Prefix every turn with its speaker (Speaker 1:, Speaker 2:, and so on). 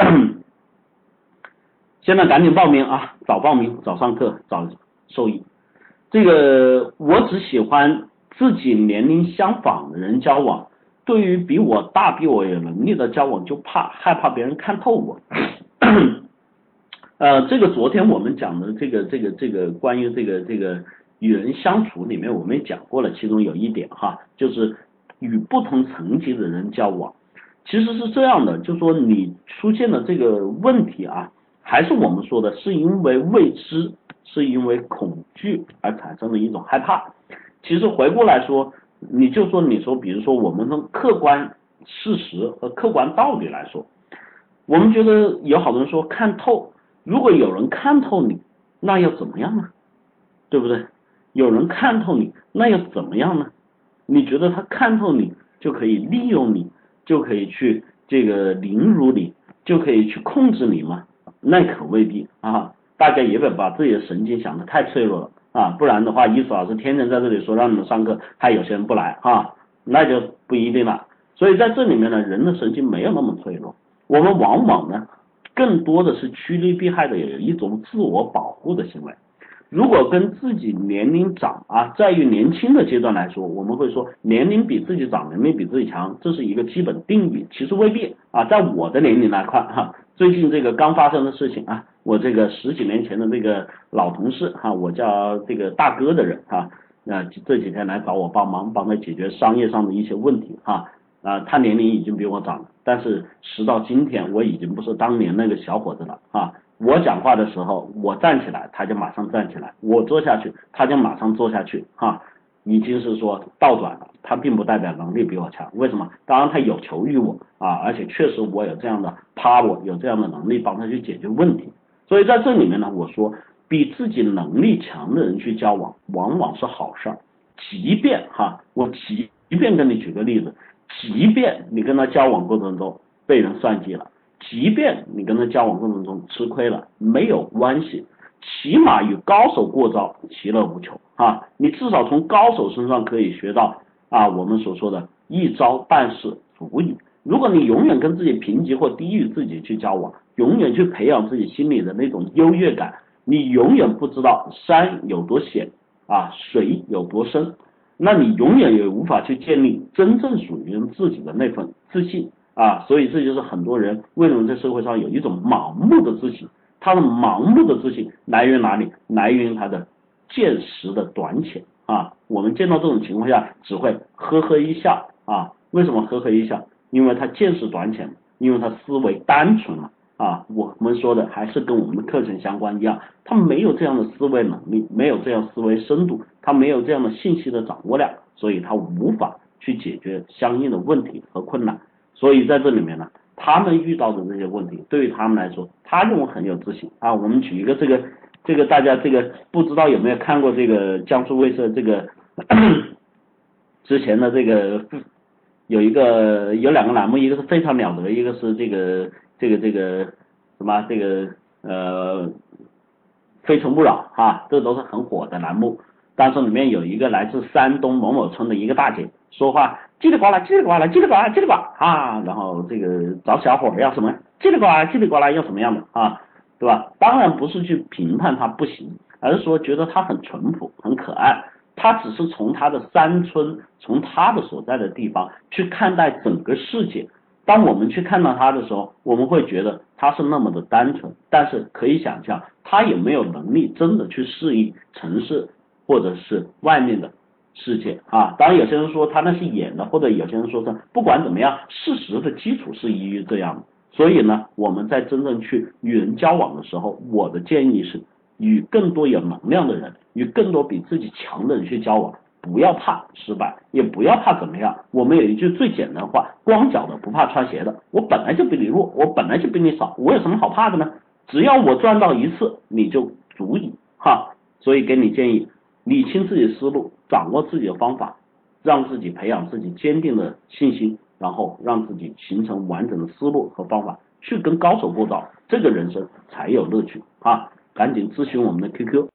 Speaker 1: 现在赶紧报名啊，早报名早上课早受益。这个我只喜欢自己年龄相仿的人交往，对于比我大、比我有能力的交往就怕害怕别人看透我。呃，这个昨天我们讲的这个这个这个关于这个这个与人相处里面，我们也讲过了，其中有一点哈，就是与不同层级的人交往，其实是这样的，就说你出现的这个问题啊。还是我们说的，是因为未知，是因为恐惧而产生的一种害怕。其实回过来说，你就说你说，比如说我们从客观事实和客观道理来说，我们觉得有好多人说看透，如果有人看透你，那又怎么样呢？对不对？有人看透你，那又怎么样呢？你觉得他看透你就可以利用你，就可以去这个凌辱你，就可以去控制你吗？那可未必啊！大家也别把自己的神经想得太脆弱了啊，不然的话，艺术老师天天在这里说让你们上课，还有些人不来啊，那就不一定了。所以在这里面呢，人的神经没有那么脆弱，我们往往呢，更多的是趋利避害的，有一种自我保护的行为。如果跟自己年龄长啊，在于年轻的阶段来说，我们会说年龄比自己长，能力比自己强，这是一个基本定义。其实未必啊，在我的年龄来看哈，最近这个刚发生的事情啊，我这个十几年前的那个老同事哈，我叫这个大哥的人哈，那这几天来找我帮忙，帮他解决商业上的一些问题哈，啊，他年龄已经比我长了，但是时到今天，我已经不是当年那个小伙子了啊。我讲话的时候，我站起来，他就马上站起来；我坐下去，他就马上坐下去。哈，已经是说倒转了。他并不代表能力比我强，为什么？当然他有求于我啊，而且确实我有这样的 power，有这样的能力帮他去解决问题。所以在这里面呢，我说比自己能力强的人去交往，往往是好事儿。即便哈，我即便跟你举个例子，即便你跟他交往过程中被人算计了。即便你跟他交往过程中吃亏了，没有关系，起码与高手过招，其乐无穷啊！你至少从高手身上可以学到啊，我们所说的一招半式足矣。如果你永远跟自己平级或低于自己去交往，永远去培养自己心里的那种优越感，你永远不知道山有多险啊，水有多深，那你永远也无法去建立真正属于自己的那份自信。啊，所以这就是很多人为什么在社会上有一种盲目的自信，他的盲目的自信来源哪里？来源于他的见识的短浅啊。我们见到这种情况下，只会呵呵一笑啊。为什么呵呵一笑？因为他见识短浅，因为他思维单纯了啊。我们说的还是跟我们的课程相关一样，他没有这样的思维能力，没有这样思维深度，他没有这样的信息的掌握量，所以他无法去解决相应的问题和困难。所以在这里面呢，他们遇到的这些问题，对于他们来说，他认为很有自信啊。我们举一个这个，这个大家这个不知道有没有看过这个江苏卫视这个 之前的这个有一个有两个栏目，一个是非常了得，一个是这个这个这个什么这个呃非诚勿扰啊，这都是很火的栏目。但是里面有一个来自山东某某村的一个大姐说话。叽里呱啦，叽里呱啦，叽里呱啦，叽里呱啊！然后这个找小伙要什么？叽里呱啦，叽里呱啦要什么样的啊？对吧？当然不是去评判他不行，而是说觉得他很淳朴、很可爱。他只是从他的山村，从他的所在的地方去看待整个世界。当我们去看到他的时候，我们会觉得他是那么的单纯。但是可以想象，他也没有能力真的去适应城市或者是外面的。世界啊，当然有些人说他那是演的，或者有些人说是不管怎么样，事实的基础是依于这样的。所以呢，我们在真正去与人交往的时候，我的建议是与更多有能量的人，与更多比自己强的人去交往，不要怕失败，也不要怕怎么样。我们有一句最简单的话：光脚的不怕穿鞋的。我本来就比你弱，我本来就比你少，我有什么好怕的呢？只要我赚到一次，你就足以哈。所以给你建议。理清自己思路，掌握自己的方法，让自己培养自己坚定的信心，然后让自己形成完整的思路和方法，去跟高手过招，这个人生才有乐趣啊！赶紧咨询我们的 QQ。